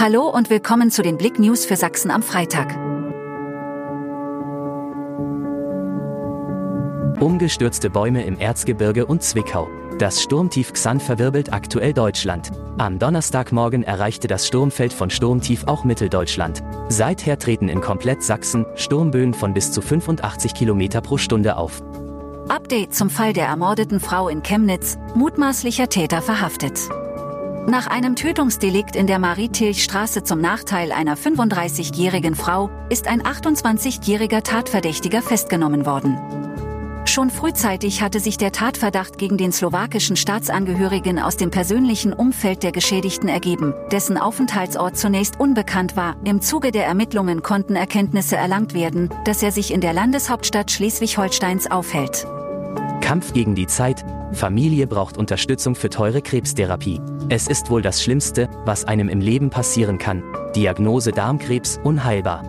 Hallo und willkommen zu den Blick News für Sachsen am Freitag. Umgestürzte Bäume im Erzgebirge und Zwickau. Das Sturmtief Xan verwirbelt aktuell Deutschland. Am Donnerstagmorgen erreichte das Sturmfeld von Sturmtief auch Mitteldeutschland. Seither treten in komplett Sachsen Sturmböen von bis zu 85 km pro Stunde auf. Update zum Fall der ermordeten Frau in Chemnitz, mutmaßlicher Täter verhaftet. Nach einem Tötungsdelikt in der Marie-Tilch-Straße zum Nachteil einer 35-jährigen Frau ist ein 28-jähriger Tatverdächtiger festgenommen worden. Schon frühzeitig hatte sich der Tatverdacht gegen den slowakischen Staatsangehörigen aus dem persönlichen Umfeld der Geschädigten ergeben, dessen Aufenthaltsort zunächst unbekannt war. Im Zuge der Ermittlungen konnten Erkenntnisse erlangt werden, dass er sich in der Landeshauptstadt Schleswig-Holsteins aufhält. Kampf gegen die Zeit, Familie braucht Unterstützung für teure Krebstherapie. Es ist wohl das Schlimmste, was einem im Leben passieren kann. Diagnose Darmkrebs unheilbar.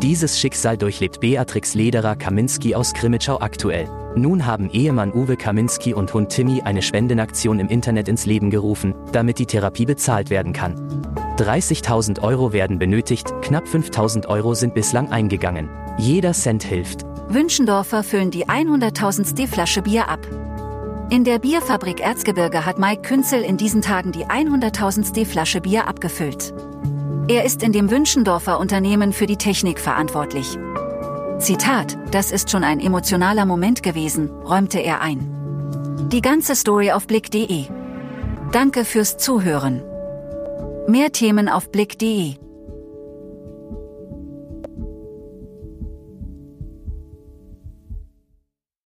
Dieses Schicksal durchlebt Beatrix Lederer-Kaminski aus Krimitschau aktuell. Nun haben Ehemann Uwe Kaminski und Hund Timmy eine Spendenaktion im Internet ins Leben gerufen, damit die Therapie bezahlt werden kann. 30.000 Euro werden benötigt, knapp 5.000 Euro sind bislang eingegangen. Jeder Cent hilft. Wünschendorfer füllen die 100.000. Flasche Bier ab. In der Bierfabrik Erzgebirge hat Mike Künzel in diesen Tagen die 100.000. Flasche Bier abgefüllt. Er ist in dem Wünschendorfer Unternehmen für die Technik verantwortlich. Zitat, das ist schon ein emotionaler Moment gewesen, räumte er ein. Die ganze Story auf blick.de. Danke fürs Zuhören. Mehr Themen auf blick.de